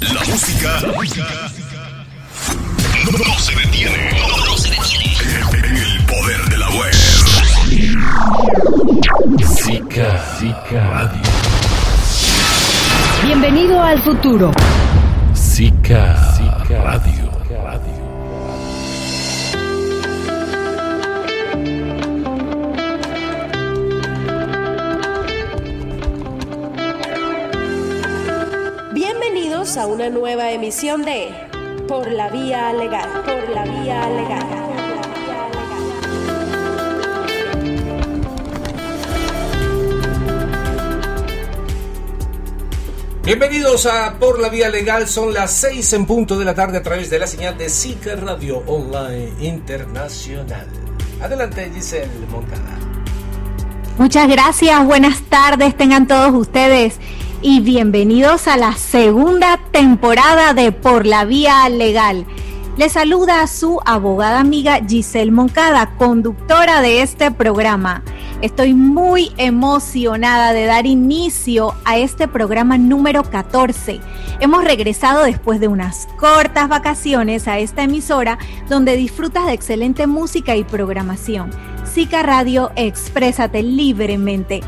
La música no, se detiene. No, se detiene. En el poder de la web. Zika, Zika Radio. Bienvenido al futuro. Zika, Zika. Radio. Bienvenidos a una nueva emisión de Por la Vía Legal. Por la Vía Legal. Bienvenidos a Por la Vía Legal, son las 6 en punto de la tarde a través de la señal de Zika Radio Online Internacional. Adelante Giselle Moncada. Muchas gracias, buenas tardes tengan todos ustedes y bienvenidos a la segunda temporada de Por la Vía Legal. Les saluda a su abogada amiga Giselle Moncada, conductora de este programa. Estoy muy emocionada de dar inicio a este programa número 14. Hemos regresado después de unas cortas vacaciones a esta emisora donde disfrutas de excelente música y programación. Zika Radio, exprésate libremente.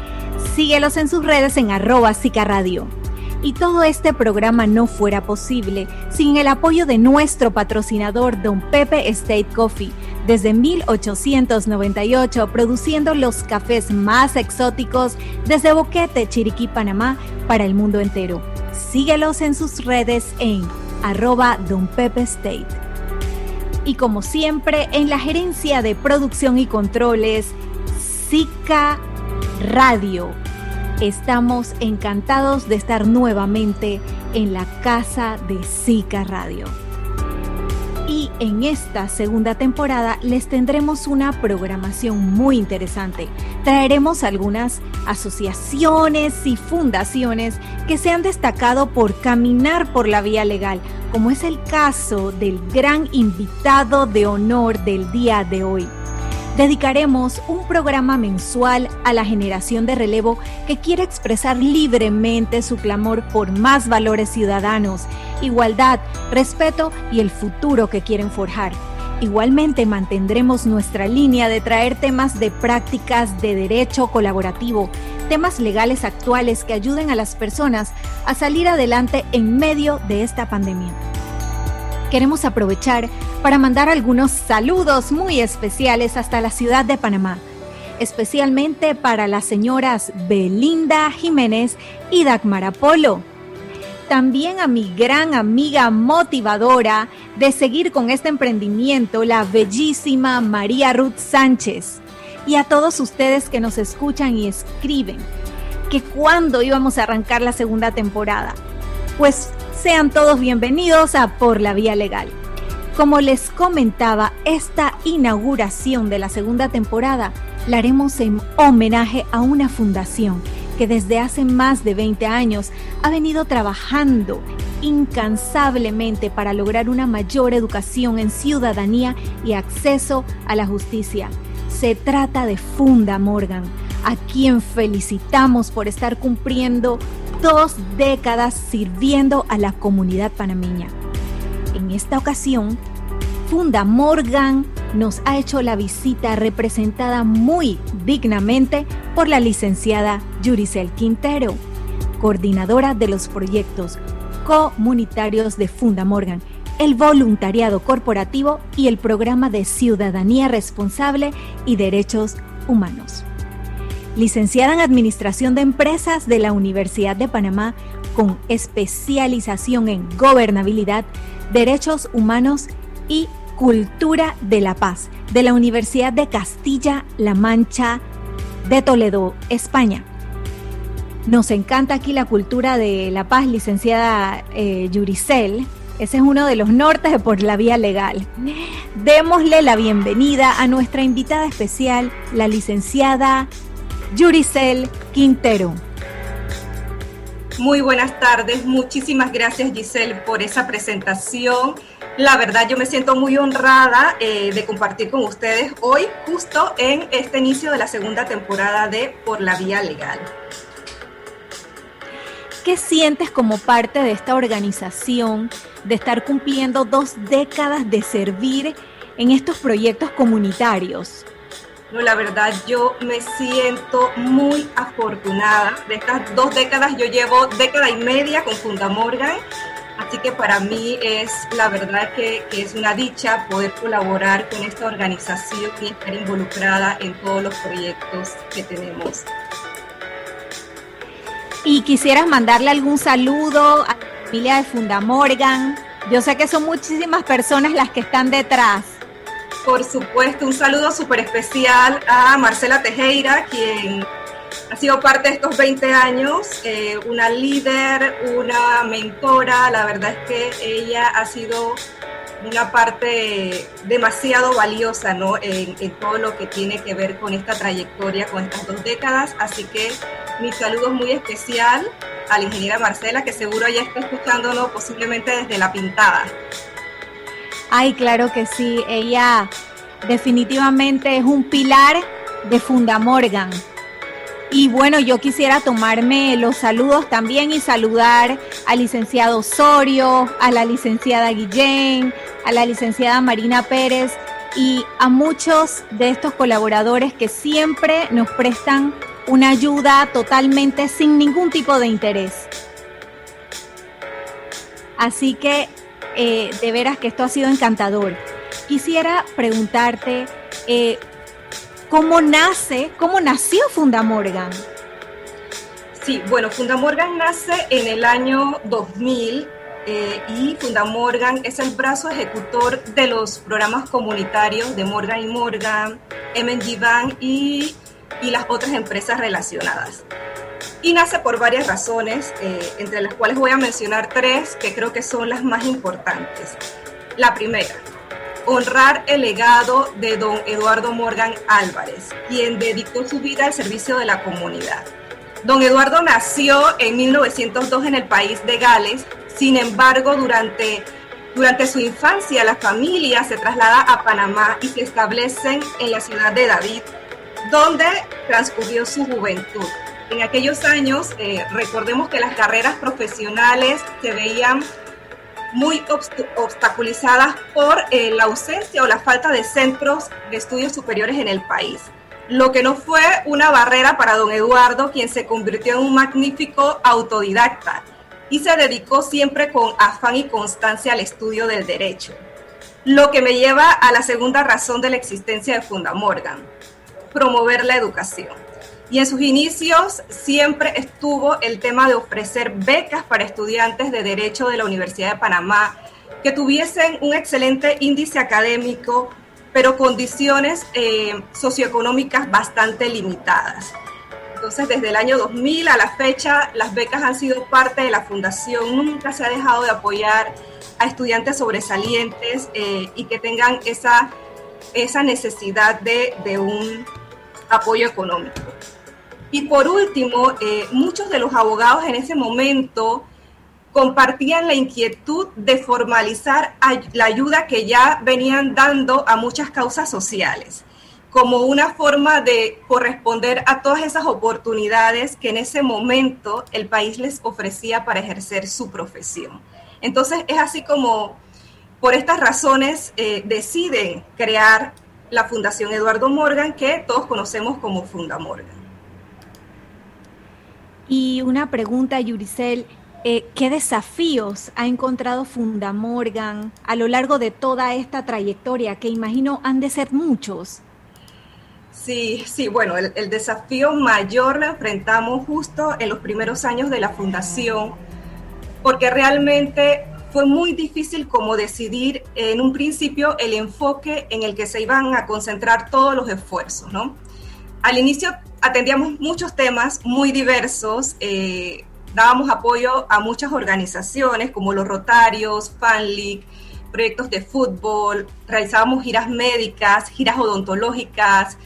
Síguelos en sus redes en arroba Zika Radio. Y todo este programa no fuera posible sin el apoyo de nuestro patrocinador Don Pepe State Coffee, desde 1898 produciendo los cafés más exóticos desde Boquete, Chiriquí, Panamá, para el mundo entero. Síguelos en sus redes en arroba Don Pepe State. Y como siempre, en la gerencia de producción y controles, Zika Radio Estamos encantados de estar nuevamente en la casa de Zika Radio. Y en esta segunda temporada les tendremos una programación muy interesante. Traeremos algunas asociaciones y fundaciones que se han destacado por caminar por la vía legal, como es el caso del gran invitado de honor del día de hoy dedicaremos un programa mensual a la generación de relevo que quiere expresar libremente su clamor por más valores ciudadanos, igualdad, respeto y el futuro que quieren forjar. Igualmente mantendremos nuestra línea de traer temas de prácticas de derecho colaborativo, temas legales actuales que ayuden a las personas a salir adelante en medio de esta pandemia queremos aprovechar para mandar algunos saludos muy especiales hasta la ciudad de Panamá, especialmente para las señoras Belinda Jiménez y Dagmar Apolo. También a mi gran amiga motivadora de seguir con este emprendimiento, la bellísima María Ruth Sánchez. Y a todos ustedes que nos escuchan y escriben que cuándo íbamos a arrancar la segunda temporada. Pues sean todos bienvenidos a Por la Vía Legal. Como les comentaba, esta inauguración de la segunda temporada la haremos en homenaje a una fundación que desde hace más de 20 años ha venido trabajando incansablemente para lograr una mayor educación en ciudadanía y acceso a la justicia. Se trata de Funda Morgan, a quien felicitamos por estar cumpliendo dos décadas sirviendo a la comunidad panameña. En esta ocasión, Funda Morgan nos ha hecho la visita representada muy dignamente por la licenciada Yuricel Quintero, coordinadora de los proyectos comunitarios de Funda Morgan, el voluntariado corporativo y el programa de ciudadanía responsable y derechos humanos licenciada en Administración de Empresas de la Universidad de Panamá, con especialización en gobernabilidad, derechos humanos y cultura de la paz, de la Universidad de Castilla-La Mancha de Toledo, España. Nos encanta aquí la cultura de la paz, licenciada eh, Yuricel. Ese es uno de los nortes por la vía legal. Démosle la bienvenida a nuestra invitada especial, la licenciada Yuricel Quintero. Muy buenas tardes, muchísimas gracias Giselle por esa presentación. La verdad yo me siento muy honrada eh, de compartir con ustedes hoy justo en este inicio de la segunda temporada de Por la Vía Legal. ¿Qué sientes como parte de esta organización de estar cumpliendo dos décadas de servir en estos proyectos comunitarios? No, la verdad yo me siento muy afortunada. De estas dos décadas yo llevo década y media con Funda Morgan, así que para mí es la verdad que, es una dicha poder colaborar con esta organización y estar involucrada en todos los proyectos que tenemos. Y quisieras mandarle algún saludo a la familia de Funda Morgan. Yo sé que son muchísimas personas las que están detrás. Por supuesto, un saludo súper especial a Marcela Tejera, quien ha sido parte de estos 20 años, eh, una líder, una mentora. La verdad es que ella ha sido una parte demasiado valiosa ¿no? en, en, todo lo que tiene que ver con esta trayectoria, con estas dos décadas. Así que mi saludo es muy especial a la ingeniera Marcela, que seguro ya está escuchándonos posiblemente desde la pintada. Ay, claro que sí, ella definitivamente es un pilar de Funda Morgan. Y bueno, yo quisiera tomarme los saludos también y saludar al licenciado Osorio, a la licenciada Guillén, a la licenciada Marina Pérez y a muchos de estos colaboradores que siempre nos prestan una ayuda totalmente sin ningún tipo de interés. Así que eh, de veras que esto ha sido encantador. Quisiera preguntarte, eh, ¿cómo nace, cómo nació Fundamorgan? Sí, bueno, Fundamorgan nace en el año 2000 eh, y Fundamorgan es el brazo ejecutor de los programas comunitarios de Morgan y Morgan, MNG Bank y, y las otras empresas relacionadas y nace por varias razones, eh, entre las cuales voy a mencionar tres que creo que son las más importantes. La primera, honrar el legado de don Eduardo Morgan Álvarez, quien dedicó su vida al servicio de la comunidad. Don Eduardo nació en 1902 en el país de Gales, sin embargo, durante, durante su infancia la familia se traslada a Panamá y se establecen en la ciudad de David, donde transcurrió su juventud en aquellos años, eh, recordemos que las carreras profesionales se veían muy obstaculizadas por eh, la ausencia o la falta de centros de estudios superiores en el país. Lo que no fue una barrera para don Eduardo, quien se convirtió en un magnífico autodidacta y se dedicó siempre con afán y constancia al estudio del derecho. Lo que me lleva a la segunda razón de la existencia de Fundamorgan, promover la educación. Y en sus inicios siempre estuvo el tema de ofrecer becas para estudiantes de Derecho de la Universidad de Panamá que tuviesen un excelente índice académico, pero condiciones eh, socioeconómicas bastante limitadas. Entonces, desde el año 2000 a la fecha, las becas han sido parte de la fundación. Nunca se ha dejado de apoyar a estudiantes sobresalientes eh, y que tengan esa, esa necesidad de, de un apoyo económico. Y por último, eh, muchos de los abogados en ese momento compartían la inquietud de formalizar la ayuda que ya venían dando a muchas causas sociales, como una forma de corresponder a todas esas oportunidades que en ese momento el país les ofrecía para ejercer su profesión. Entonces es así como por estas razones eh, deciden crear la Fundación Eduardo Morgan, que todos conocemos como Funda Morgan. Y una pregunta, Yuricel, eh, ¿qué desafíos ha encontrado Fundamorgan a lo largo de toda esta trayectoria, que imagino han de ser muchos? Sí, sí, bueno, el, el, desafío mayor lo enfrentamos justo en los primeros años de la fundación, porque realmente fue muy difícil como decidir en un principio el enfoque en el que se iban a concentrar todos los esfuerzos, ¿no? Al inicio atendíamos muchos temas muy diversos, eh, dábamos apoyo a muchas organizaciones como los Rotarios, Fan League, proyectos de fútbol, realizábamos giras médicas, giras odontológicas,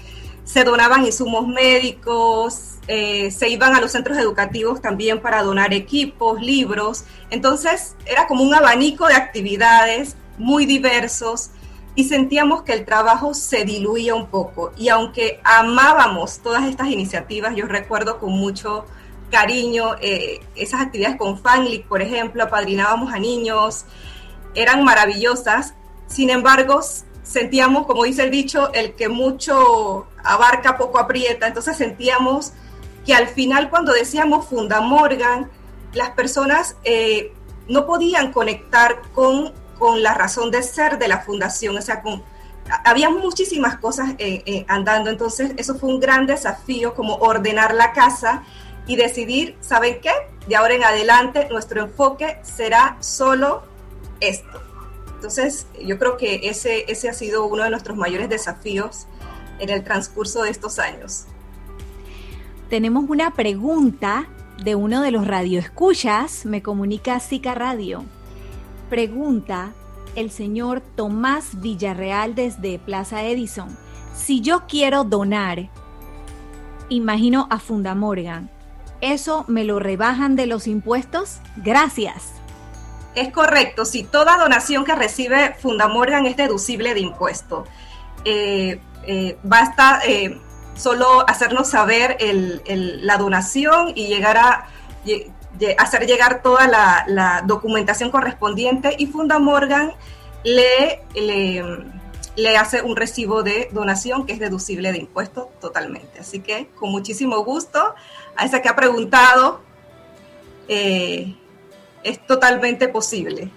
se donaban insumos médicos, eh, se iban a los centros educativos también para donar equipos, libros. Entonces era como un abanico de actividades muy diversos y sentíamos que el trabajo se diluía un poco. Y aunque amábamos todas estas iniciativas, yo recuerdo con mucho cariño. Eh, esas actividades con FANLIC, por ejemplo, apadrinábamos a niños, eran maravillosas. Sin embargo, sentíamos, como dice el dicho, el que mucho abarca, poco aprieta. Entonces sentíamos que al final cuando decíamos Funda Morgan, las personas eh, no podían conectar con, con la razón de ser de la fundación, o sea, con, había muchísimas cosas eh, eh, andando, entonces eso fue un gran desafío como ordenar la casa y decidir, ¿saben qué? De ahora en adelante nuestro enfoque será solo esto. Entonces yo creo que ese, ese ha sido uno de nuestros mayores desafíos en el transcurso de estos años. Tenemos una pregunta de uno de los radioescuchas, me comunica Zika Radio. Pregunta el señor Tomás Villarreal desde Plaza Edison. Si yo quiero donar, imagino a Fundamorgan, ¿eso me lo rebajan de los impuestos? Gracias. Es correcto, si toda donación que recibe Fundamorgan es deducible de impuesto. Eh, eh, basta eh, solo hacernos saber la donación y llegar a hacer llegar toda la, documentación correspondiente y Fundamorgan le, le, le, hace un recibo de donación que es deducible de impuestos totalmente. Así que con muchísimo gusto, a esa que ha preguntado, eh, es totalmente posible.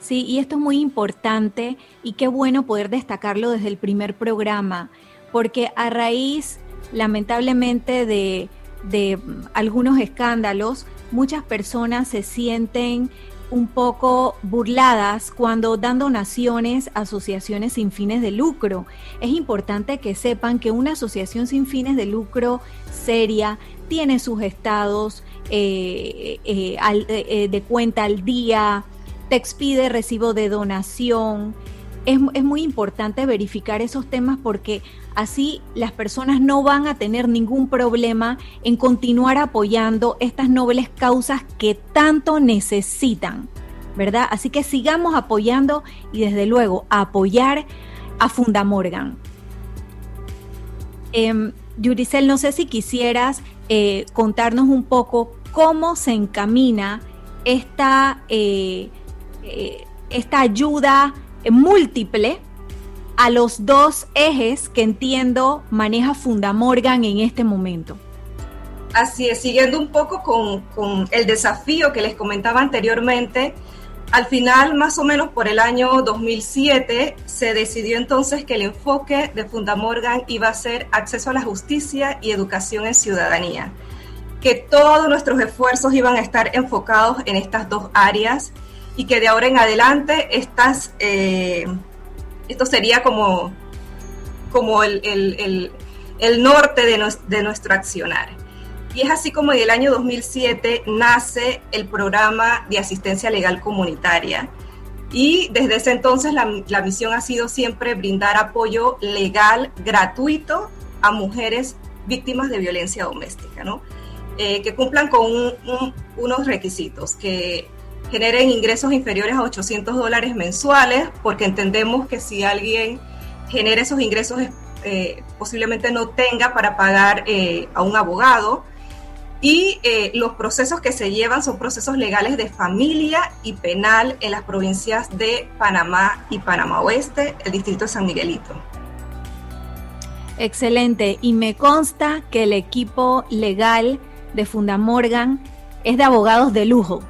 Sí, y esto es muy importante y qué bueno poder destacarlo desde el primer programa, porque a raíz, lamentablemente, de de algunos escándalos, muchas personas se sienten un poco burladas cuando dan donaciones a asociaciones sin fines de lucro. Es importante que sepan que una asociación sin fines de lucro seria tiene sus estados eh, eh, eh, de cuenta al día, te expide recibo de donación, es, muy importante verificar esos temas porque así las personas no van a tener ningún problema en continuar apoyando estas nobles causas que tanto necesitan, ¿verdad? Así que sigamos apoyando y desde luego apoyar a Fundamorgan. Eh, Yuricel, no sé si quisieras eh, contarnos un poco cómo se encamina esta, eh, eh, esta ayuda múltiple a los dos ejes que entiendo maneja Fundamorgan en este momento. Así es, siguiendo un poco con, el desafío que les comentaba anteriormente, al final, más o menos por el año 2007, se decidió entonces que el enfoque de Fundamorgan iba a ser acceso a la justicia y educación en ciudadanía, que todos nuestros esfuerzos iban a estar enfocados en estas dos áreas y que de ahora en adelante estas, eh, esto sería como, como el, norte de, de, nuestro accionar. Y es así como en el año 2007 nace el programa de asistencia legal comunitaria. Y desde ese entonces la, la misión ha sido siempre brindar apoyo legal gratuito a mujeres víctimas de violencia doméstica, ¿no? Eh, que cumplan con unos requisitos, que generen ingresos inferiores a 800 dólares mensuales, porque entendemos que si alguien genera esos ingresos, eh, posiblemente no tenga para pagar eh, a un abogado. Y eh, los procesos que se llevan son procesos legales de familia y penal en las provincias de Panamá y Panamá Oeste, el distrito de San Miguelito. Excelente. Y me consta que el equipo legal de Fundamorgan es de abogados de lujo.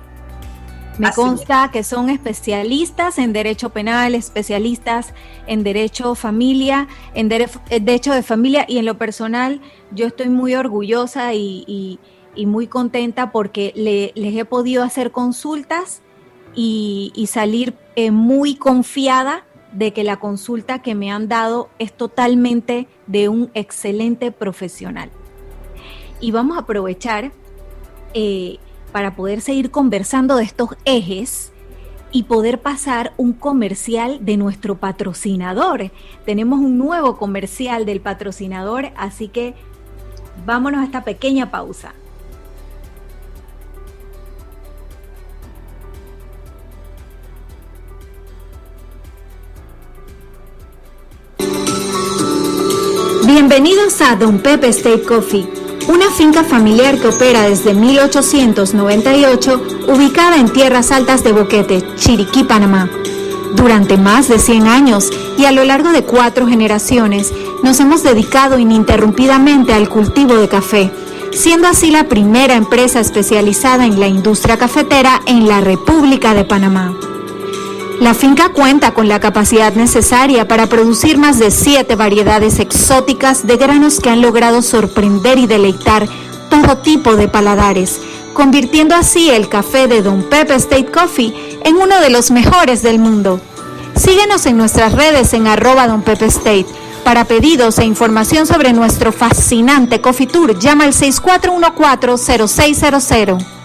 Me consta que son especialistas en derecho penal, especialistas en derecho familia, en eh, derecho de familia y en lo personal yo estoy muy orgullosa y, muy contenta porque les he podido hacer consultas y, salir eh, muy confiada de que la consulta que me han dado es totalmente de un excelente profesional. Y vamos a aprovechar eh, para poder seguir conversando de estos ejes y poder pasar un comercial de nuestro patrocinador. Tenemos un nuevo comercial del patrocinador, así que vámonos a esta pequeña pausa. Bienvenidos a Don Pepe State Coffee una finca familiar que opera desde 1898, ubicada en tierras altas de Boquete, Chiriquí, Panamá. Durante más de 100 años y a lo largo de cuatro generaciones, nos hemos dedicado ininterrumpidamente al cultivo de café, siendo así la primera empresa especializada en la industria cafetera en la República de Panamá. La finca cuenta con la capacidad necesaria para producir más de siete variedades exóticas de granos que han logrado sorprender y deleitar todo tipo de paladares, convirtiendo así el café de Don Pepe State Coffee en uno de los mejores del mundo. Síguenos en nuestras redes en arroba Don Pepe State. Para pedidos e información sobre nuestro fascinante Coffee Tour, llama al 6414-0600.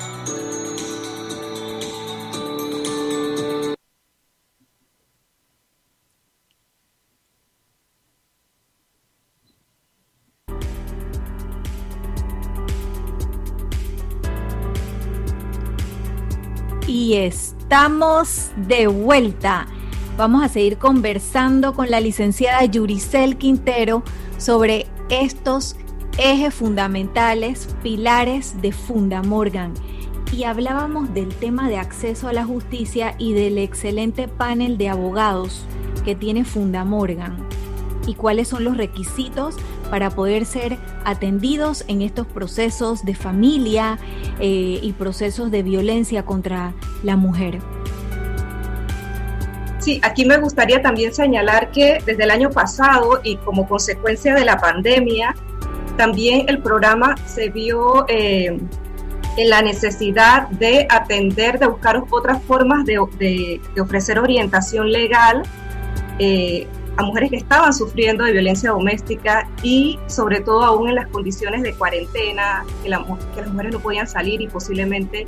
Y estamos de vuelta. Vamos a seguir conversando con la licenciada Yuricel Quintero sobre estos ejes fundamentales, pilares de Funda Morgan. Y hablábamos del tema de acceso a la justicia y del excelente panel de abogados que tiene Funda Morgan y cuáles son los requisitos para poder ser atendidos en estos procesos de familia eh, y procesos de violencia contra la mujer. Sí, aquí me gustaría también señalar que desde el año pasado y como consecuencia de la pandemia, también el programa se vio eh, en la necesidad de atender, de buscar otras formas de, ofrecer orientación legal eh, a mujeres que estaban sufriendo de violencia doméstica y sobre todo aún en las condiciones de cuarentena, que, las mujeres no podían salir y posiblemente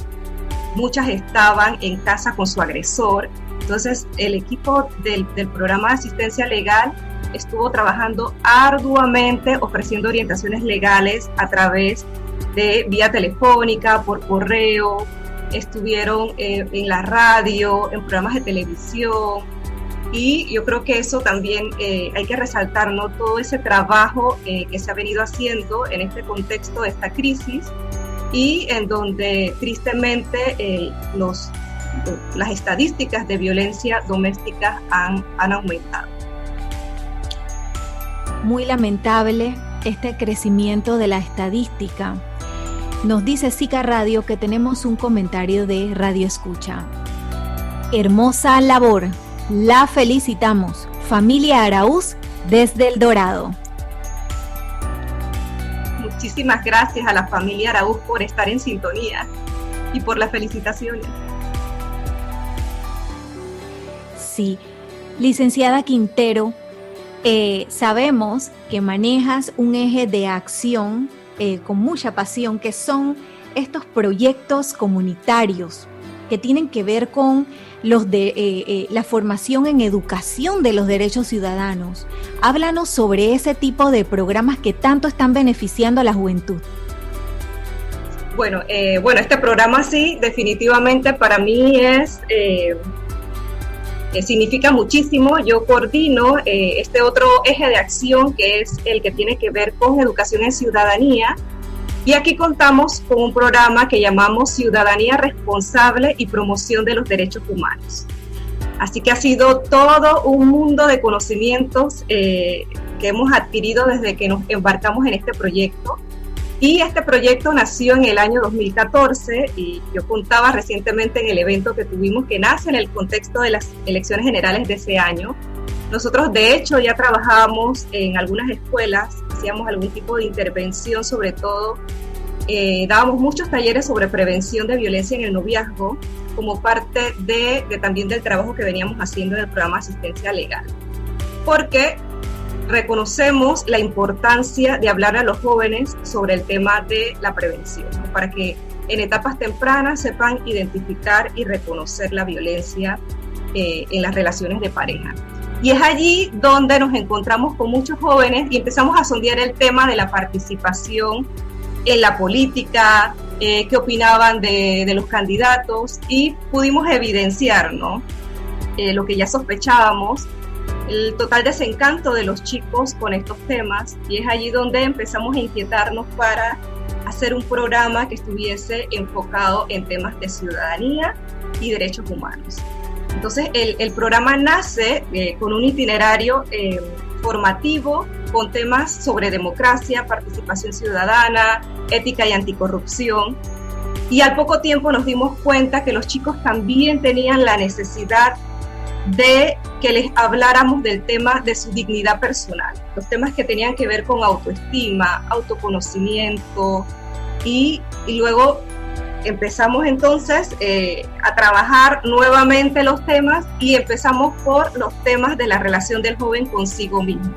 muchas estaban en casa con su agresor. Entonces el equipo del, del programa de asistencia legal estuvo trabajando arduamente ofreciendo orientaciones legales a través de vía telefónica, por correo, estuvieron eh, en la radio, en programas de televisión, y yo creo que eso también eh, hay que resaltar, ¿no? Todo ese trabajo eh, que se ha venido haciendo en este contexto de esta crisis y en donde tristemente eh, los, las estadísticas de violencia doméstica han, han aumentado. Muy lamentable este crecimiento de la estadística. Nos dice Sica Radio que tenemos un comentario de Radio Escucha. Hermosa labor la felicitamos, familia Araúz, desde El Dorado. Muchísimas gracias a la familia Araúz por estar en sintonía y por las felicitaciones. Sí, licenciada Quintero, eh, sabemos que manejas un eje de acción eh, con mucha pasión, que son estos proyectos comunitarios que tienen que ver con los de, eh, eh, la formación en educación de los derechos ciudadanos. Háblanos sobre ese tipo de programas que tanto están beneficiando a la juventud. Bueno, eh, bueno, este programa sí, definitivamente para mí es significa muchísimo. Yo coordino este otro eje de acción que es el que tiene que ver con educación en ciudadanía y aquí contamos con un programa que llamamos Ciudadanía Responsable y Promoción de los Derechos Humanos. Así que ha sido todo un mundo de conocimientos eh, que hemos adquirido desde que nos embarcamos en este proyecto. Y este proyecto nació en el año 2014 y yo contaba recientemente en el evento que tuvimos que nace en el contexto de las elecciones generales de ese año. Nosotros de hecho ya trabajábamos en algunas escuelas hacíamos algún tipo de intervención, sobre todo eh, dábamos muchos talleres sobre prevención de violencia en el noviazgo como parte de, también del trabajo que veníamos haciendo en el programa Asistencia Legal. Porque reconocemos la importancia de hablar a los jóvenes sobre el tema de la prevención, para que en etapas tempranas sepan identificar y reconocer la violencia eh, en las relaciones de pareja. Y es allí donde nos encontramos con muchos jóvenes y empezamos a sondear el tema de la participación en la política, eh, qué opinaban de, los candidatos y pudimos evidenciar ¿no? Eh, lo que ya sospechábamos, el total desencanto de los chicos con estos temas y es allí donde empezamos a inquietarnos para hacer un programa que estuviese enfocado en temas de ciudadanía y derechos humanos. Entonces el, programa nace eh, con un itinerario eh, formativo con temas sobre democracia, participación ciudadana, ética y anticorrupción. Y al poco tiempo nos dimos cuenta que los chicos también tenían la necesidad de que les habláramos del tema de su dignidad personal, los temas que tenían que ver con autoestima, autoconocimiento y, luego empezamos entonces eh, a trabajar nuevamente los temas y empezamos por los temas de la relación del joven consigo mismo.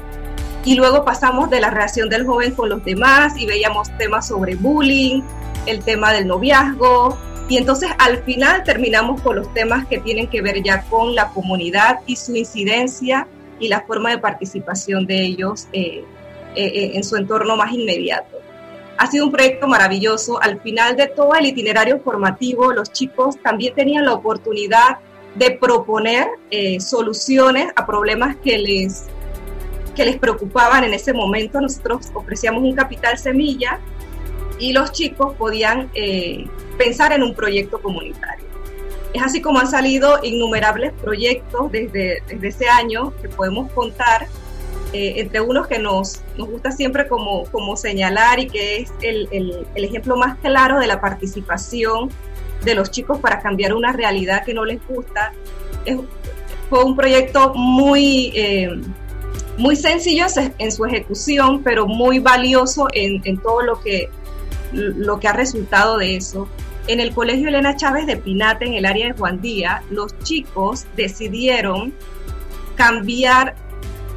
Y luego pasamos de la relación del joven con los demás y veíamos temas sobre bullying, el tema del noviazgo, y entonces al final terminamos con los temas que tienen que ver ya con la comunidad y su incidencia y la forma de participación de ellos eh, eh, en su entorno más inmediato. Ha sido un proyecto maravilloso. Al final de todo el itinerario formativo, los chicos también tenían la oportunidad de proponer soluciones a problemas que les, que les preocupaban en ese momento. Nosotros ofrecíamos un capital semilla y los chicos podían eh, pensar en un proyecto comunitario. Es así como han salido innumerables proyectos desde, desde ese año que podemos contar, eh, entre unos que nos, nos gusta siempre como, como señalar y que es el, el, ejemplo más claro de la participación de los chicos para cambiar una realidad que no les gusta. Es, fue un proyecto muy, eh, muy sencillo en su ejecución, pero muy valioso en, en todo lo que lo que ha resultado de eso. En el Colegio Elena Chávez de Pinate, en el área de Juan Díaz, los chicos decidieron cambiar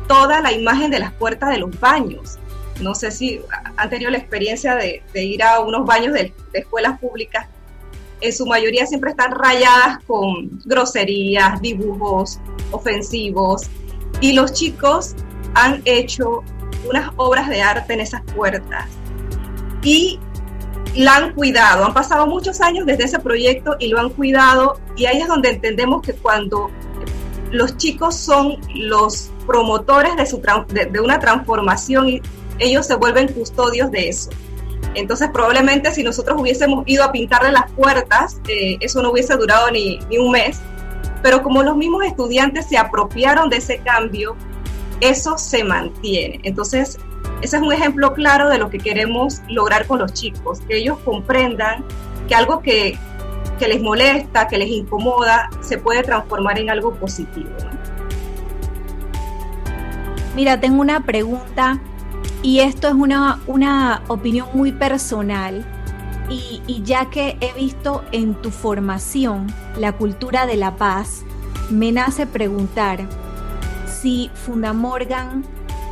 toda la imagen de las puertas de los baños. No sé si han tenido la experiencia de, ir a unos baños de, de, escuelas públicas. En su mayoría siempre están rayadas con groserías, dibujos ofensivos. Y los chicos han hecho unas obras de arte en esas puertas. Y la han cuidado. Han pasado muchos años desde ese proyecto y lo han cuidado y ahí es donde entendemos que cuando los chicos son los promotores de, una transformación y ellos se vuelven custodios de eso. Entonces probablemente si nosotros hubiésemos ido a pintarle las puertas, eh, eso no hubiese durado ni, ni un mes, pero como los mismos estudiantes se apropiaron de ese cambio, eso se mantiene. Entonces ese es un ejemplo claro de lo que queremos lograr con los chicos, que ellos comprendan que algo que, les molesta, que les incomoda, se puede transformar en algo positivo. Mira, tengo una pregunta y esto es una, una opinión muy personal. Y, ya que he visto en tu formación la cultura de la paz, me nace preguntar si Fundamorgan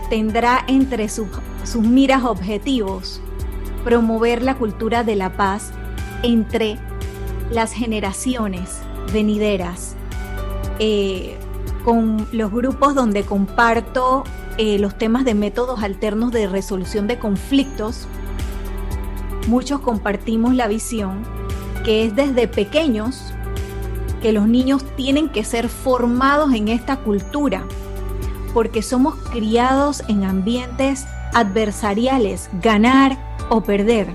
tendrá entre sus, miras objetivos promover la cultura de la paz entre las generaciones venideras, eh, con los grupos donde comparto eh, los temas de métodos alternos de resolución de conflictos, muchos compartimos la visión que es desde pequeños que los niños tienen que ser formados en esta cultura porque somos criados en ambientes adversariales, ganar o perder.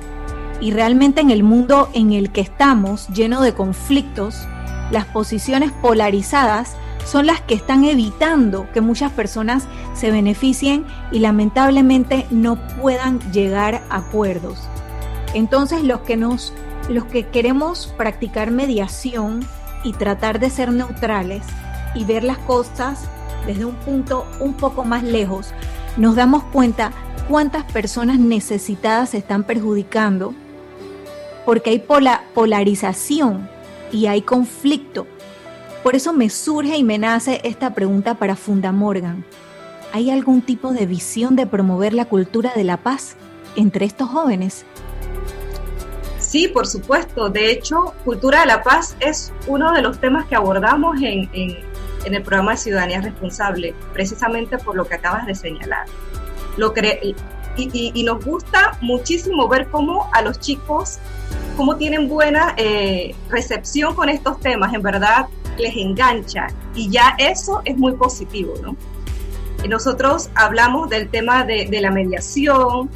Y realmente en el mundo en el que estamos, lleno de conflictos, las posiciones polarizadas son las que están evitando que muchas personas se beneficien y lamentablemente no puedan llegar a acuerdos. Entonces los que nos los que queremos practicar mediación y tratar de ser neutrales y ver las cosas desde un punto un poco más lejos, nos damos cuenta cuántas personas necesitadas se están perjudicando porque hay polarización y hay conflicto. Por eso me surge y me nace esta pregunta para Funda Morgan. ¿Hay algún tipo de visión de promover la cultura de la paz entre estos jóvenes? Sí, por supuesto. De hecho, Cultura de la Paz es uno de los temas que abordamos en, el programa de Ciudadanía Responsable, precisamente por lo que acabas de señalar. Lo y, nos gusta muchísimo ver cómo a los chicos, cómo tienen buena eh, recepción con estos temas, en verdad les engancha y ya eso es muy positivo, ¿no? nosotros hablamos del tema de la mediación,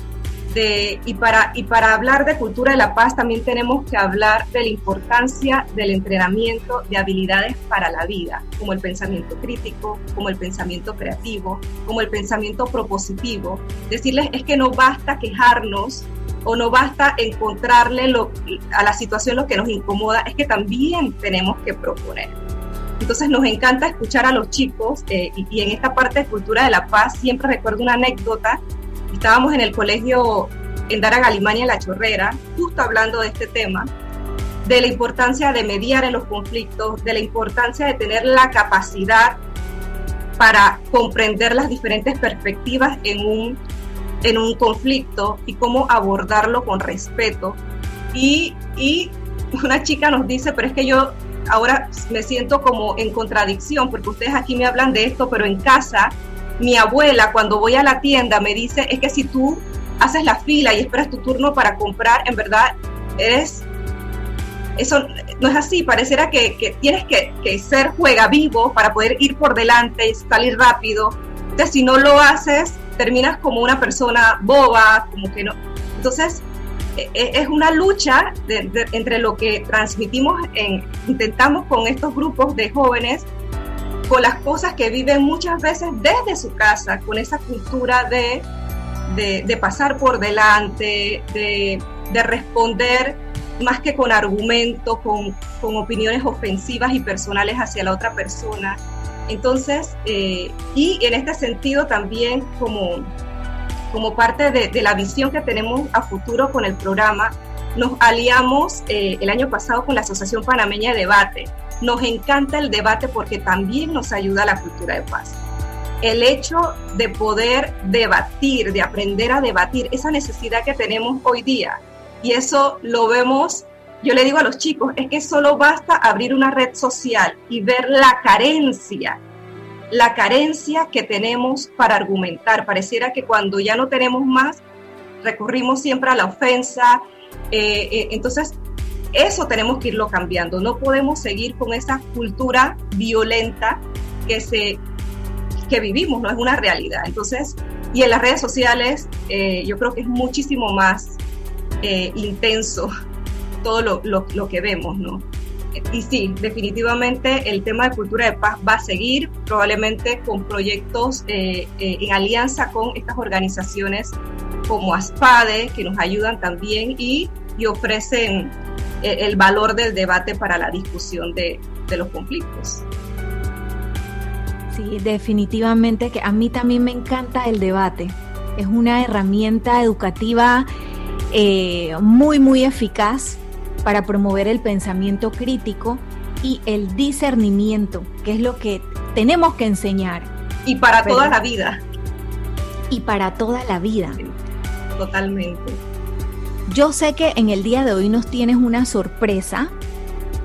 y, para, y para hablar de cultura de la paz también tenemos que hablar de la importancia del entrenamiento de habilidades para la vida, como el pensamiento crítico, como el pensamiento creativo, como el pensamiento propositivo. Decirles es que no basta quejarnos o no basta encontrarle a la situación lo que nos incomoda, es que también tenemos que proponer. Entonces nos encanta escuchar a los chicos eh, y en esta parte de cultura de la paz siempre recuerdo una anécdota estábamos en el colegio en Dara Galimania, en La Chorrera, justo hablando de este tema, de la importancia de mediar en los conflictos, de la importancia de tener la capacidad para comprender las diferentes perspectivas en un, en un conflicto y cómo abordarlo con respeto. Y, y una chica nos dice, pero es que yo ahora me siento como en contradicción, porque ustedes aquí me hablan de esto, pero en casa mi abuela cuando voy a la tienda me dice, es que si tú haces la fila y esperas tu turno para comprar, en verdad eres... Eso no es así, pareciera que, tienes que, que, ser juega vivo para poder ir por delante y salir rápido. Entonces, si no lo haces, terminas como una persona boba, como que no. Entonces, e, e, es una lucha entre lo que transmitimos, en, intentamos con estos grupos de jóvenes con las cosas que viven muchas veces desde su casa, con esa cultura de, de, pasar por delante, de, de, responder más que con argumentos, con, con, opiniones ofensivas y personales hacia la otra persona. Entonces, eh, y en este sentido también como, como parte de, la visión que tenemos a futuro con el programa, nos aliamos eh, el año pasado con la Asociación Panameña de Debate, nos encanta el debate porque también nos ayuda a la cultura de paz. El hecho de poder debatir, de aprender a debatir, esa necesidad que tenemos hoy día. Y eso lo vemos, yo le digo a los chicos, es que solo basta abrir una red social y ver la carencia, la carencia que tenemos para argumentar. Pareciera que cuando ya no tenemos más, recurrimos siempre a la ofensa. Eh, eh, entonces, eso tenemos que irlo cambiando. No podemos seguir con esa cultura violenta que, se, que vivimos, no es una realidad. Entonces, y en las redes sociales eh, yo creo que es muchísimo más eh, intenso todo lo, lo, que vemos, ¿no? Y sí, definitivamente el tema de cultura de paz va a seguir, probablemente con proyectos eh, en alianza con estas organizaciones como ASPADE, que nos ayudan también y, y ofrecen el valor del debate para la discusión de, los conflictos. Sí, definitivamente que a mí también me encanta el debate. Es una herramienta educativa eh, muy, muy eficaz para promover el pensamiento crítico y el discernimiento, que es lo que tenemos que enseñar. Y para toda la vida. Y para toda la vida. Totalmente. Yo sé que en el día de hoy nos tienes una sorpresa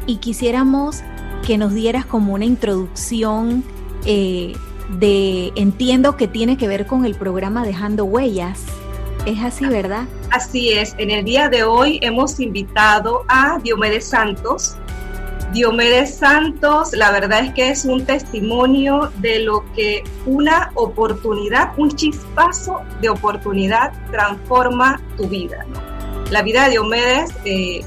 y quisiéramos que nos dieras como una introducción eh, de, entiendo que tiene que ver con el programa Dejando Huellas. Es así, ¿verdad? Así es. En el día de hoy hemos invitado a Diomedes Santos. Diomedes Santos, la verdad es que es un testimonio de lo que una oportunidad, un chispazo de oportunidad transforma tu vida. ¿no? La vida de Diomedes eh,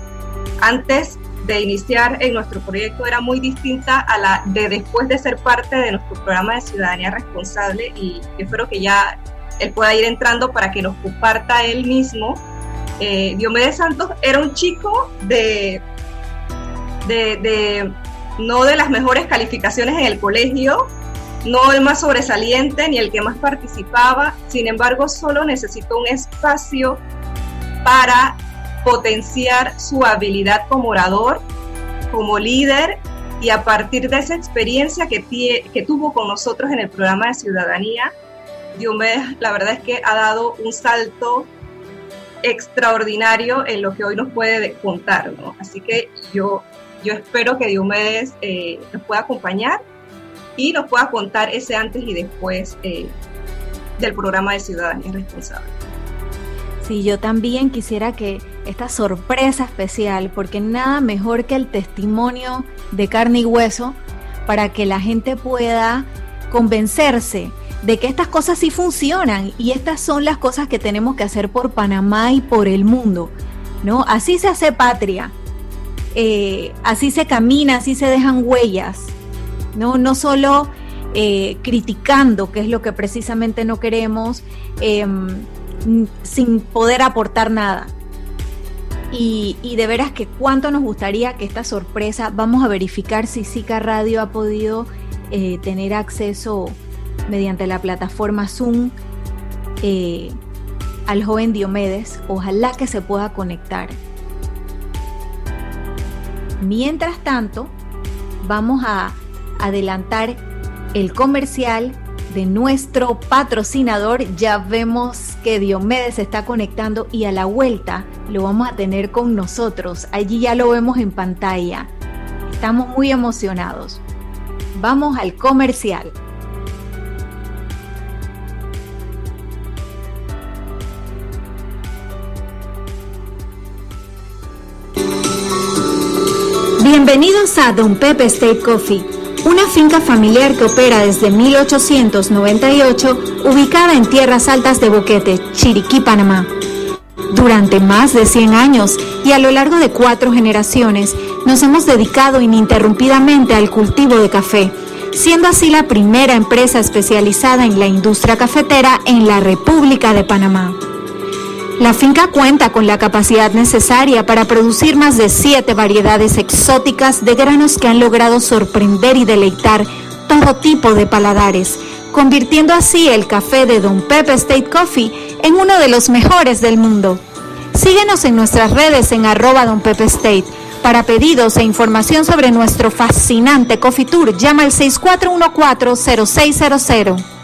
antes de iniciar en nuestro proyecto era muy distinta a la de después de ser parte de nuestro programa de ciudadanía responsable y espero que ya él pueda ir entrando para que nos comparta él mismo. Eh, Diomedes Santos era un chico de, de, no de las mejores calificaciones en el colegio, no el más sobresaliente ni el que más participaba, sin embargo solo necesitó un espacio para potenciar su habilidad como orador, como líder y a partir de esa experiencia que, que tuvo con nosotros en el programa de ciudadanía, Diomedes la verdad es que ha dado un salto extraordinario en lo que hoy nos puede contar. Así que yo, yo espero que Diomedes eh, nos pueda acompañar y nos pueda contar ese antes y después eh, del programa de Ciudadanía Responsable. Sí, yo también quisiera que esta sorpresa especial, porque nada mejor que el testimonio de carne y hueso para que la gente pueda convencerse de que estas cosas sí funcionan y estas son las cosas que tenemos que hacer por Panamá y por el mundo, ¿no? Así se hace patria, eh, así se camina, así se dejan huellas, ¿no? No solo eh, criticando, que es lo que precisamente no queremos, em, sin poder aportar nada. Y, de veras que cuánto nos gustaría que esta sorpresa, vamos a verificar si Zika Radio ha podido eh, tener acceso mediante la plataforma Zoom eh, al joven Diomedes. Ojalá que se pueda conectar. Mientras tanto, vamos a adelantar el comercial de nuestro patrocinador. Ya vemos que Diomedes está conectando y a la vuelta lo vamos a tener con nosotros. Allí ya lo vemos en pantalla. Estamos muy emocionados. Vamos al comercial. Bienvenidos a Don Pepe State Coffee una finca familiar que opera desde 1898, ubicada en tierras altas de Boquete, Chiriquí, Panamá. Durante más de 100 años y a lo largo de cuatro generaciones, nos hemos dedicado ininterrumpidamente al cultivo de café, siendo así la primera empresa especializada en la industria cafetera en la República de Panamá. La finca cuenta con la capacidad necesaria para producir más de siete variedades exóticas de granos que han logrado sorprender y deleitar todo tipo de paladares, convirtiendo así el café de Don Pepe State Coffee en uno de los mejores del mundo. Síguenos en nuestras redes en arroba Don Pepe State. Para pedidos e información sobre nuestro fascinante Coffee Tour, llama al 6414-0600.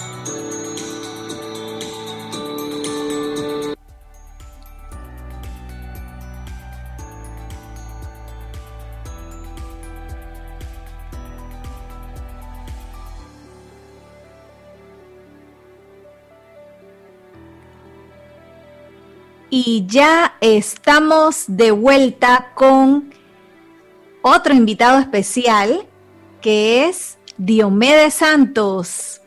Y ya estamos de vuelta con otro invitado especial que es Diomedes Santos.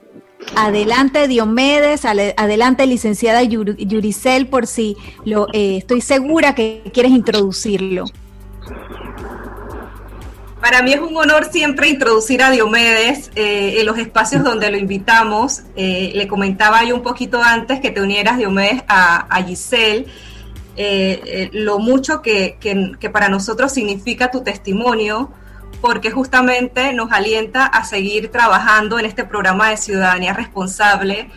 Adelante Diomedes, adelante licenciada Yuricel por si lo eh, estoy segura que quieres introducirlo. Para mí es un honor siempre introducir a Diomedes eh, en los espacios donde lo invitamos. Eh, le comentaba yo un poquito antes que te unieras, Diomedes, a, Giselle, eh, lo mucho que, que, para nosotros significa tu testimonio, porque justamente nos alienta a seguir trabajando en este programa de ciudadanía responsable,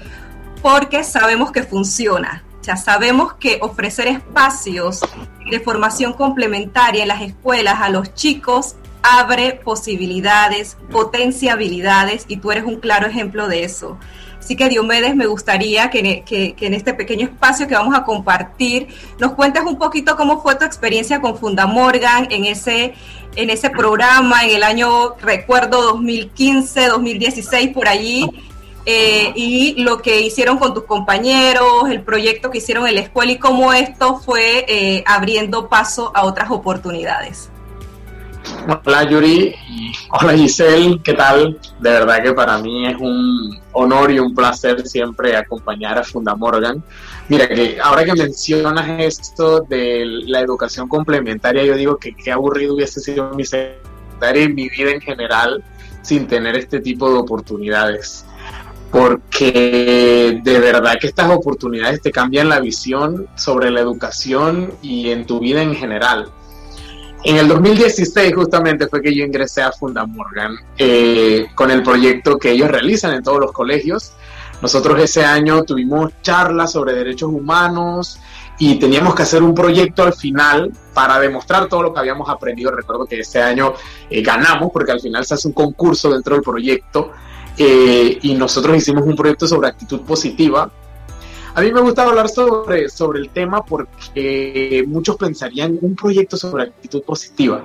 porque sabemos que funciona. Ya sabemos que ofrecer espacios de formación complementaria en las escuelas a los chicos abre posibilidades, potencia habilidades y tú eres un claro ejemplo de eso. Así que Diomedes, me gustaría que, en este pequeño espacio que vamos a compartir nos cuentes un poquito cómo fue tu experiencia con Fundamorgan en ese, en ese programa en el año, recuerdo, 2015, 2016, por allí, eh, y lo que hicieron con tus compañeros, el proyecto que hicieron en la escuela y cómo esto fue eh, abriendo paso a otras oportunidades. Hola Yuri hola Giselle, ¿qué tal? De verdad que para mí es un honor y un placer siempre acompañar a Fundamorgan. Mira, que ahora que mencionas esto de la educación complementaria, yo digo que qué aburrido hubiese sido mi secundaria y mi vida en general sin tener este tipo de oportunidades. Porque de verdad que estas oportunidades te cambian la visión sobre la educación y en tu vida en general en el 2016 justamente fue que yo ingresé a Fundamorgan eh, con el proyecto que ellos realizan en todos los colegios. Nosotros ese año tuvimos charlas sobre derechos humanos y teníamos que hacer un proyecto al final para demostrar todo lo que habíamos aprendido. Recuerdo que ese año eh, ganamos porque al final se hace un concurso dentro del proyecto eh, y nosotros hicimos un proyecto sobre actitud positiva a mí me gusta hablar sobre, sobre el tema porque muchos pensarían un proyecto sobre actitud positiva.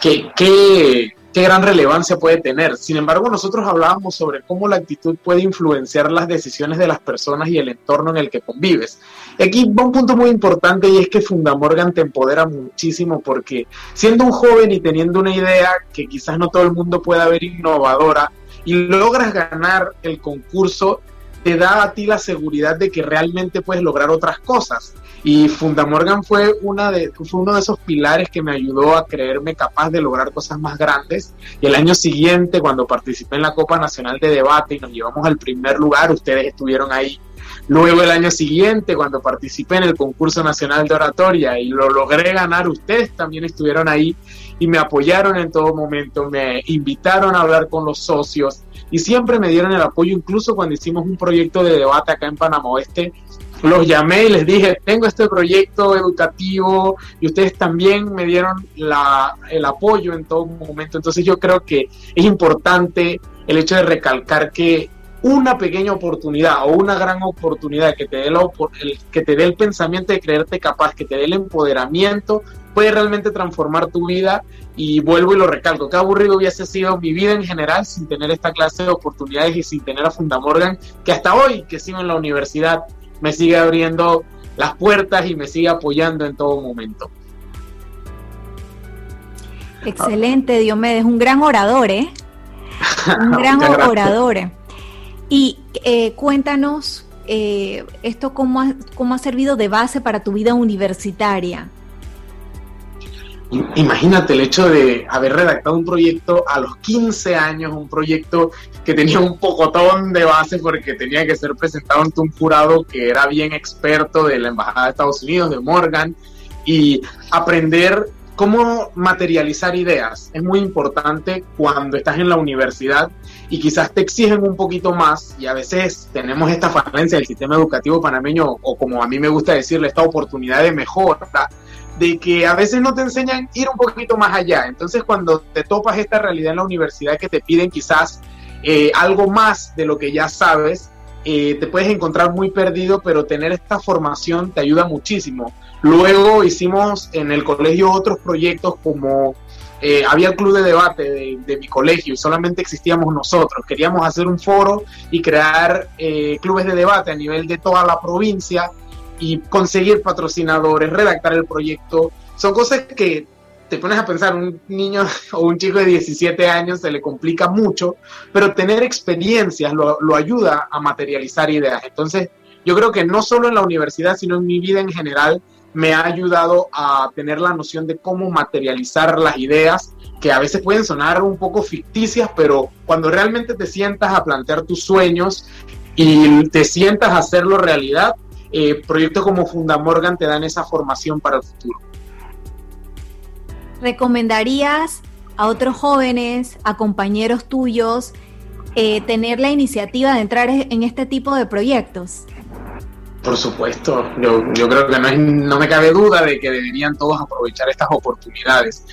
¿Qué, qué, qué gran relevancia puede tener? Sin embargo, nosotros hablábamos sobre cómo la actitud puede influenciar las decisiones de las personas y el entorno en el que convives. Aquí va un punto muy importante y es que Fundamorgan te empodera muchísimo porque siendo un joven y teniendo una idea que quizás no todo el mundo pueda ver innovadora y logras ganar el concurso te da a ti la seguridad de que realmente puedes lograr otras cosas. Y Fundamorgan fue, una de, fue uno de esos pilares que me ayudó a creerme capaz de lograr cosas más grandes. Y el año siguiente, cuando participé en la Copa Nacional de Debate y nos llevamos al primer lugar, ustedes estuvieron ahí. Luego el año siguiente, cuando participé en el concurso nacional de oratoria y lo logré ganar, ustedes también estuvieron ahí y me apoyaron en todo momento, me invitaron a hablar con los socios y siempre me dieron el apoyo, incluso cuando hicimos un proyecto de debate acá en Panamá Oeste. Los llamé y les dije, tengo este proyecto educativo y ustedes también me dieron la, el apoyo en todo momento. Entonces yo creo que es importante el hecho de recalcar que una pequeña oportunidad o una gran oportunidad que te dé la, el, que te dé el pensamiento de creerte capaz, que te dé el empoderamiento, puede realmente transformar tu vida y vuelvo y lo recalco, qué aburrido hubiese sido mi vida en general sin tener esta clase de oportunidades y sin tener a Fundamorgan, que hasta hoy que sigo en la universidad me sigue abriendo las puertas y me sigue apoyando en todo momento. Excelente, Diomedes, un gran orador, ¿eh? Un gran orador. Y eh, cuéntanos eh, esto cómo ha, cómo ha servido de base para tu vida universitaria. Imagínate el hecho de haber redactado un proyecto a los 15 años, un proyecto que tenía un pocotón de base porque tenía que ser presentado ante un jurado que era bien experto de la Embajada de Estados Unidos, de Morgan, y aprender cómo materializar ideas. Es muy importante cuando estás en la universidad y quizás te exigen un poquito más y a veces tenemos esta falencia del sistema educativo panameño o como a mí me gusta decirle, esta oportunidad de mejora de que a veces no te enseñan ir un poquito más allá. Entonces cuando te topas esta realidad en la universidad que te piden quizás eh, algo más de lo que ya sabes, eh, te puedes encontrar muy perdido, pero tener esta formación te ayuda muchísimo. Luego hicimos en el colegio otros proyectos como eh, había el club de debate de, de, mi colegio y solamente existíamos nosotros. Queríamos hacer un foro y crear clubes de debate a nivel de toda la provincia y conseguir patrocinadores, redactar el proyecto, son cosas que te pones a pensar, un niño o un chico de 17 años se le complica mucho, pero tener experiencias lo, lo ayuda a materializar ideas. Entonces, yo creo que no solo en la universidad, sino en mi vida en general, me ha ayudado a tener la noción de cómo materializar las ideas, que a veces pueden sonar un poco ficticias, pero cuando realmente te sientas a plantear tus sueños y te sientas a hacerlo realidad, eh, proyectos como Fundamorgan te dan esa formación para el futuro. ¿Recomendarías a otros jóvenes, a compañeros tuyos, eh, tener la iniciativa de entrar en este tipo de proyectos? Por supuesto, yo, yo creo que no, no me cabe duda de que deberían todos aprovechar estas oportunidades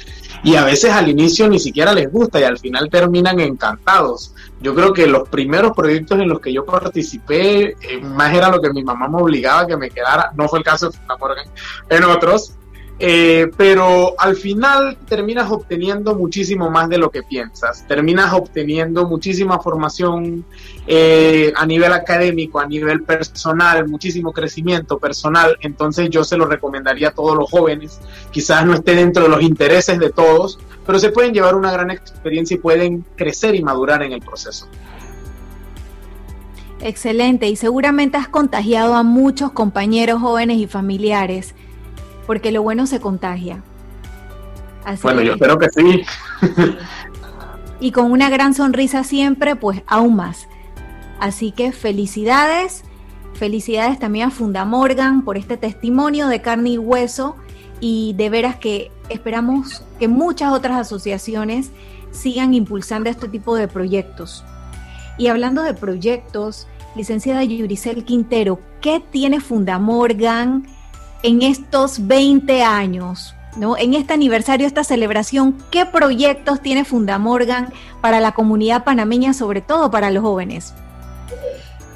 y a veces al inicio ni siquiera les gusta y al final terminan encantados. Yo creo que los primeros proyectos en los que yo participé, eh, más era lo que mi mamá me obligaba a que me quedara, no fue el caso de Morgan, en otros, eh, pero al final terminas obteniendo muchísimo más de lo que piensas, terminas obteniendo muchísima formación eh, a nivel académico, a nivel personal, muchísimo crecimiento personal, entonces yo se lo recomendaría a todos los jóvenes, quizás no esté dentro de los intereses de todos, pero se pueden llevar una gran experiencia y pueden crecer y madurar en el proceso. Excelente, y seguramente has contagiado a muchos compañeros jóvenes y familiares porque lo bueno se contagia. bueno, yo espero que sí. y con una gran sonrisa siempre, pues aún más. Así que felicidades, felicidades también a Fundamorgan por este testimonio de carne y hueso y de veras que esperamos que muchas otras asociaciones sigan impulsando este tipo de proyectos. Y hablando de proyectos, licenciada Yuricel Quintero, ¿qué tiene Fundamorgan? En estos 20 años, ¿no? En este aniversario, esta celebración, ¿qué proyectos tiene Fundamorgan para la comunidad panameña, sobre todo para los jóvenes?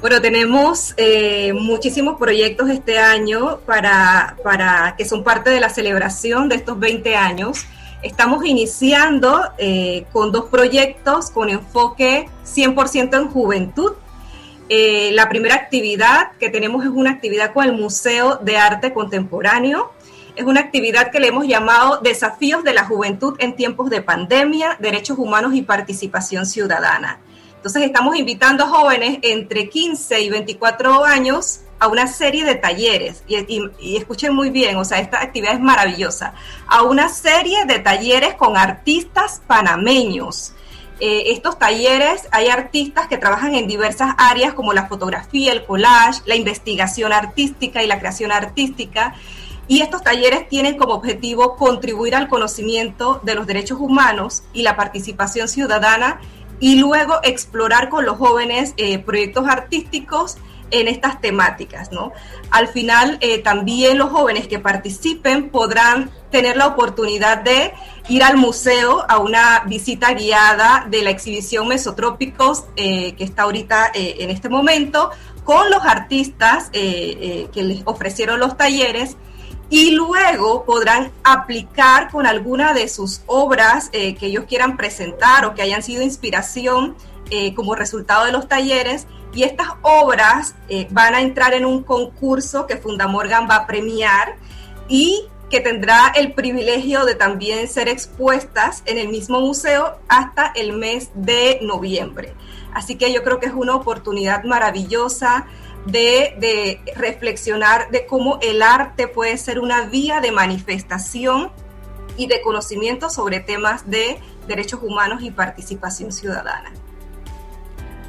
Bueno, tenemos eh, muchísimos proyectos este año para, para, que son parte de la celebración de estos 20 años. Estamos iniciando eh, con dos proyectos con enfoque 100% en juventud eh, la primera actividad que tenemos es una actividad con el Museo de Arte Contemporáneo. Es una actividad que le hemos llamado Desafíos de la Juventud en tiempos de pandemia, Derechos Humanos y Participación Ciudadana. Entonces estamos invitando a jóvenes entre 15 y 24 años a una serie de talleres, y, escuchen muy bien, o sea, esta actividad es maravillosa, a una serie de talleres con artistas panameños. Eh, estos talleres hay artistas que trabajan en diversas áreas como la fotografía, el collage, la investigación artística y la creación artística. Y estos talleres tienen como objetivo contribuir al conocimiento de los derechos humanos y la participación ciudadana y luego explorar con los jóvenes eh, proyectos artísticos en estas temáticas, ¿no? Al final, eh, también los jóvenes que participen podrán tener la oportunidad de ir al museo a una visita guiada de la exhibición Mesotrópicos eh, que está ahorita eh, en este momento con los artistas que les ofrecieron los talleres y luego podrán aplicar con alguna de sus obras que ellos quieran presentar o que hayan sido inspiración como resultado de los talleres y estas obras eh, van a entrar en un concurso que Fundamorgan va a premiar y que tendrá el privilegio de también ser expuestas en el mismo museo hasta el mes de noviembre. Así que yo creo que es una oportunidad maravillosa de, de reflexionar de cómo el arte puede ser una vía de manifestación y de conocimiento sobre temas de derechos humanos y participación ciudadana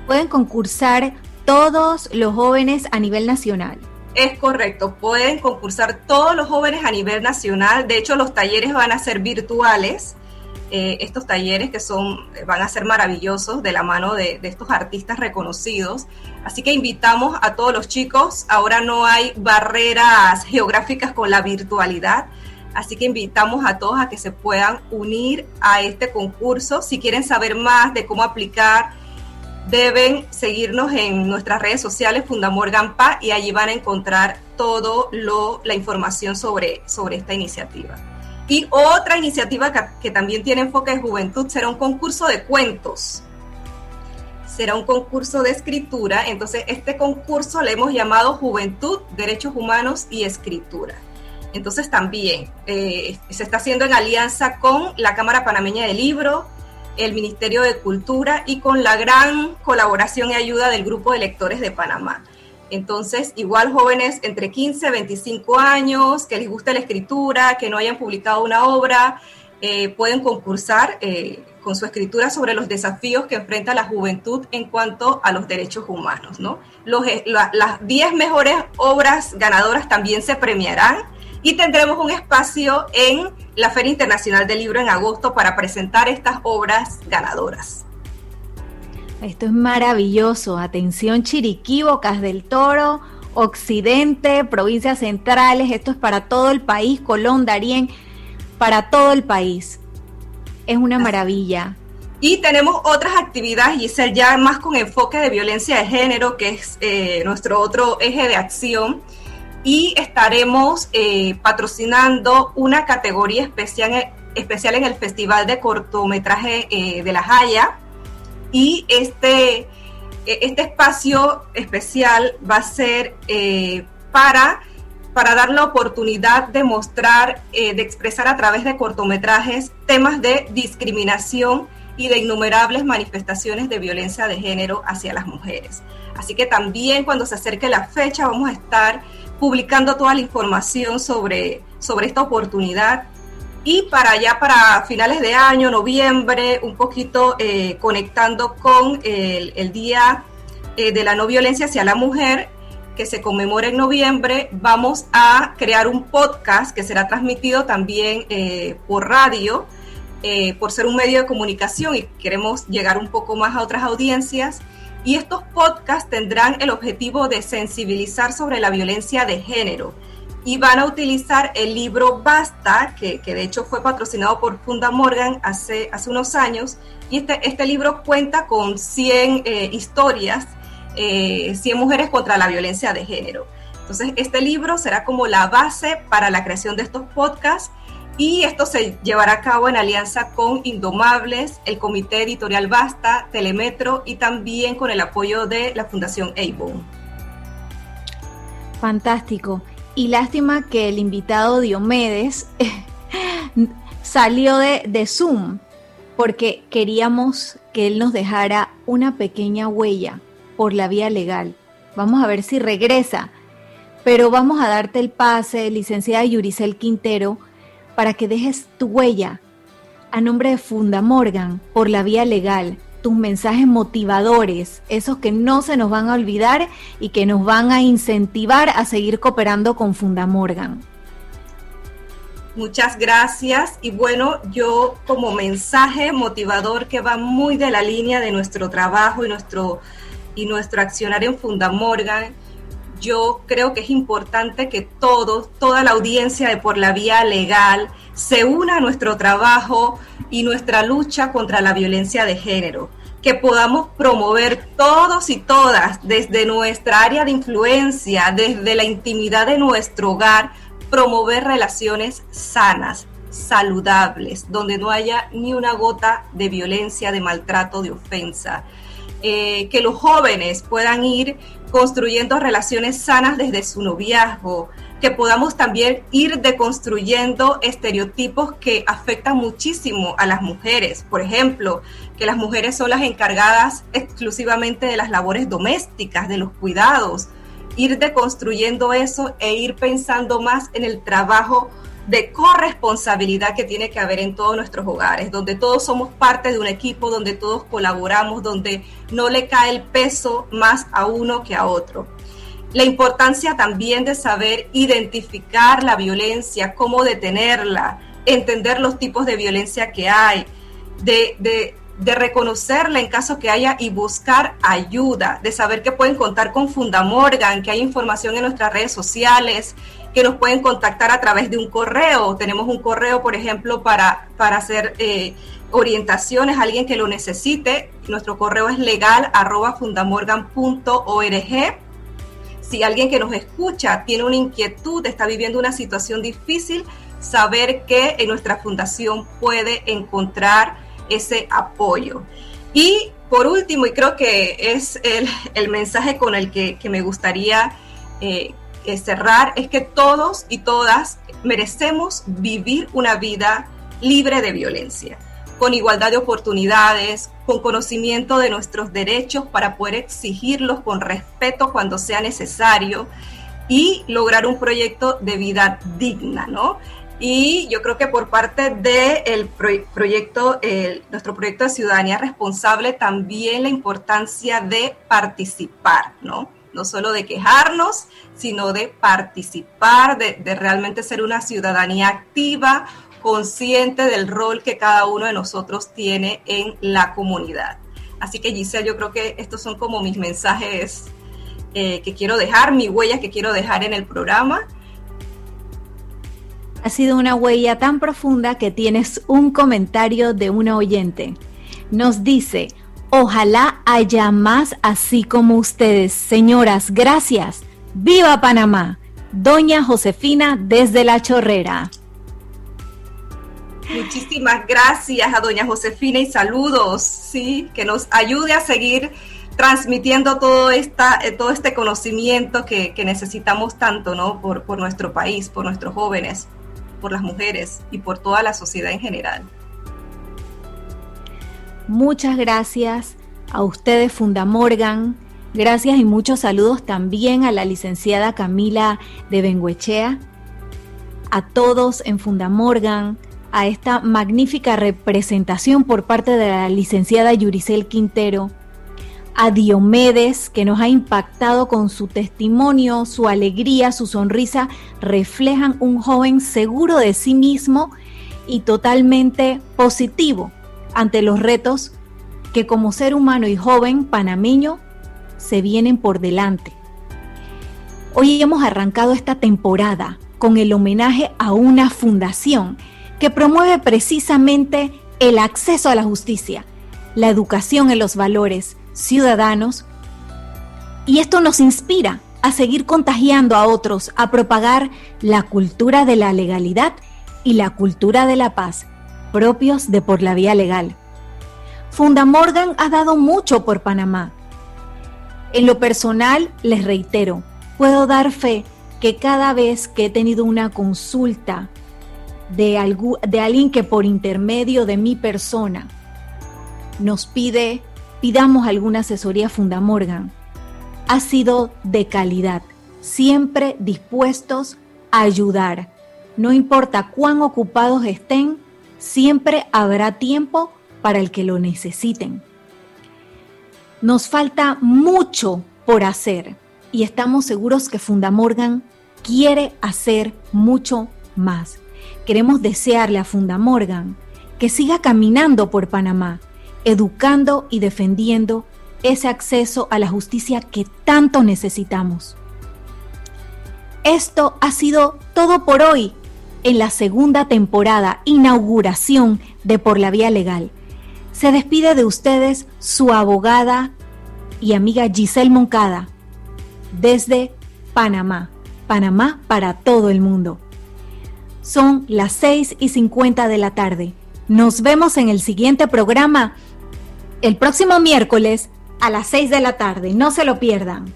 pueden concursar todos los jóvenes a nivel nacional. Es correcto, pueden concursar todos los jóvenes a nivel nacional. De hecho, los talleres van a ser virtuales. Eh, estos talleres que son, van a ser maravillosos de la mano de, de, estos artistas reconocidos. Así que invitamos a todos los chicos. Ahora no hay barreras geográficas con la virtualidad. Así que invitamos a todos a que se puedan unir a este concurso. Si quieren saber más de cómo aplicar deben seguirnos en nuestras redes sociales Fundamorgan PA y allí van a encontrar todo lo, la información sobre, sobre esta iniciativa. Y otra iniciativa que, también tiene enfoque de juventud será un concurso de cuentos. Será un concurso de escritura. Entonces, este concurso le hemos llamado Juventud, Derechos Humanos y Escritura. Entonces, también eh, se está haciendo en alianza con la Cámara Panameña del Libro, el Ministerio de Cultura y con la gran colaboración y ayuda del Grupo de Lectores de Panamá. Entonces, igual jóvenes entre 15 y 25 años, que les guste la escritura, que no hayan publicado una obra, eh, pueden concursar eh, con su escritura sobre los desafíos que enfrenta la juventud en cuanto a los derechos humanos. ¿no? Eh, las 10 mejores obras ganadoras también se premiarán y tendremos un espacio en la Feria Internacional del Libro en agosto para presentar estas obras ganadoras. Esto es maravilloso. Atención, Chiriquí, Bocas del Toro, Occidente, provincias centrales. Esto es para todo el país, Colón, Darién, para todo el país. Es una maravilla. Y tenemos otras actividades, Giselle, ya más con enfoque de violencia de género, que es eh, nuestro otro eje de acción y estaremos eh, patrocinando una categoría especial, especial en el Festival de Cortometraje eh, de La Haya. Y este, eh, este espacio especial va a ser para, para dar la oportunidad de mostrar, de expresar a través de cortometrajes temas de discriminación y de innumerables manifestaciones de violencia de género hacia las mujeres. Así que también cuando se acerque la fecha vamos a estar publicando toda la información sobre, sobre esta oportunidad. Y para allá, para finales de año, noviembre, un poquito eh, conectando con el, Día eh, de la No Violencia hacia la Mujer, que se conmemora en noviembre, vamos a crear un podcast que será transmitido también eh, por radio, por ser un medio de comunicación y queremos llegar un poco más a otras audiencias y estos podcasts tendrán el objetivo de sensibilizar sobre la violencia de género. Y van a utilizar el libro Basta, que, de hecho fue patrocinado por Funda Morgan hace, hace unos años, y este, este libro cuenta con 100 eh, historias, 100 eh, mujeres contra la violencia de género. Entonces, este libro será como la base para la creación de estos podcasts y esto se llevará a cabo en alianza con Indomables, el Comité Editorial Basta, Telemetro y también con el apoyo de la Fundación Avon. Fantástico. Y lástima que el invitado Diomedes salió de, Zoom. porque queríamos que él nos dejara una pequeña huella por la vía legal. Vamos a ver si regresa, pero vamos a darte el pase, licenciada Yuricel Quintero, para que dejes tu huella a nombre de Funda Morgan por la vía legal, tus mensajes motivadores, esos que no se nos van a olvidar y que nos van a incentivar a seguir cooperando con Funda Morgan. Muchas gracias. Y bueno, yo como mensaje motivador que va muy de la línea de nuestro trabajo y nuestro, y nuestro accionar en Fundamorgan, yo creo que es importante que todos, toda la audiencia de por la vía legal, se una a nuestro trabajo y nuestra lucha contra la violencia de género que podamos promover todos y todas desde nuestra área de influencia, desde la intimidad de nuestro hogar, promover relaciones sanas, saludables, donde no haya ni una gota de violencia, de maltrato, de ofensa. Eh, que los jóvenes puedan ir construyendo relaciones sanas desde su noviazgo, que podamos también ir deconstruyendo estereotipos que afectan muchísimo a las mujeres. Por ejemplo, que las mujeres son las encargadas exclusivamente de las labores domésticas, de los cuidados, ir deconstruyendo eso e ir pensando más en el trabajo de corresponsabilidad que tiene que haber en todos nuestros hogares, donde todos somos parte de un equipo, donde todos colaboramos, donde no le cae el peso más a uno que a otro. La importancia también de saber identificar la violencia, cómo detenerla, entender los tipos de violencia que hay, de, de reconocerla en caso que haya y buscar ayuda, de saber que pueden contar con Fundamorgan, que hay información en nuestras redes sociales, que nos pueden contactar a través de un correo. Tenemos un correo, por ejemplo, para, para hacer eh, orientaciones a alguien que lo necesite. Nuestro correo es legal fundamorgan.org. Si alguien que nos escucha tiene una inquietud, está viviendo una situación difícil, saber que en nuestra fundación puede encontrar ese apoyo. Y por último, y creo que es el, mensaje con el que, me gustaría eh, cerrar, es que todos y todas merecemos vivir una vida libre de violencia, con igualdad de oportunidades, con conocimiento de nuestros derechos para poder exigirlos con respeto cuando sea necesario y lograr un proyecto de vida digna, ¿no? Y yo creo que por parte del proyecto, nuestro proyecto de ciudadanía responsable, también la importancia de participar, ¿no? No solo de quejarnos, sino de participar, de, realmente ser una ciudadanía activa, consciente del rol que cada uno de nosotros tiene en la comunidad. Así que Giselle, yo creo que estos son como mis mensajes eh, que quiero dejar, mi huella que quiero dejar en el programa ha sido una huella tan profunda que tienes un comentario de una oyente. Nos dice, ojalá haya más así como ustedes. Señoras, gracias. ¡Viva Panamá! Doña Josefina desde La Chorrera. Muchísimas gracias a doña Josefina y saludos, sí, que nos ayude a seguir transmitiendo todo, esta, eh, todo este conocimiento que, necesitamos tanto, ¿no? Por, por nuestro país, por nuestros jóvenes por las mujeres y por toda la sociedad en general. Muchas gracias a ustedes, Fundamorgan. Gracias y muchos saludos también a la licenciada Camila de Benguechea, a todos en Fundamorgan, a esta magnífica representación por parte de la licenciada Yuricel Quintero a Diomedes, que nos ha impactado con su testimonio, su alegría, su sonrisa, reflejan un joven seguro de sí mismo y totalmente positivo ante los retos que como ser humano y joven panameño se vienen por delante. Hoy hemos arrancado esta temporada con el homenaje a una fundación que promueve precisamente el acceso a la justicia, la educación en los valores, ciudadanos y esto nos inspira a seguir contagiando a otros, a propagar la cultura de la legalidad y la cultura de la paz propios de por la vía legal. Funda Morgan ha dado mucho por Panamá. En lo personal, les reitero, puedo dar fe que cada vez que he tenido una consulta de, de alguien que por intermedio de mi persona nos pide, pidamos alguna asesoría Fundamorgan, ha sido de calidad, siempre dispuestos a ayudar. No importa cuán ocupados estén, siempre habrá tiempo para el que lo necesiten. Nos falta mucho por hacer y estamos seguros que Fundamorgan quiere hacer mucho más. Queremos desearle a Fundamorgan que siga caminando por Panamá, educando y defendiendo ese acceso a la justicia que tanto necesitamos. Esto ha sido todo por hoy en la segunda temporada, inauguración de Por la Vía Legal. Se despide de ustedes su abogada y amiga Giselle Moncada desde Panamá. Panamá para todo el mundo. Son las 6 y 50 de la tarde. Nos vemos en el siguiente programa el próximo miércoles a las 6 de la tarde. No se lo pierdan.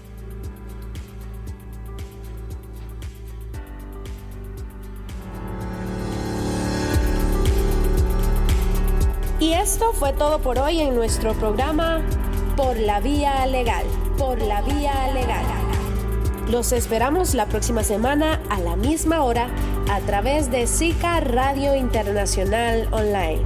Y esto fue todo por hoy en nuestro programa Por la Vía Legal. Por la Vía Legal. Los esperamos la próxima semana a la misma hora a través de SICA Radio Internacional Online.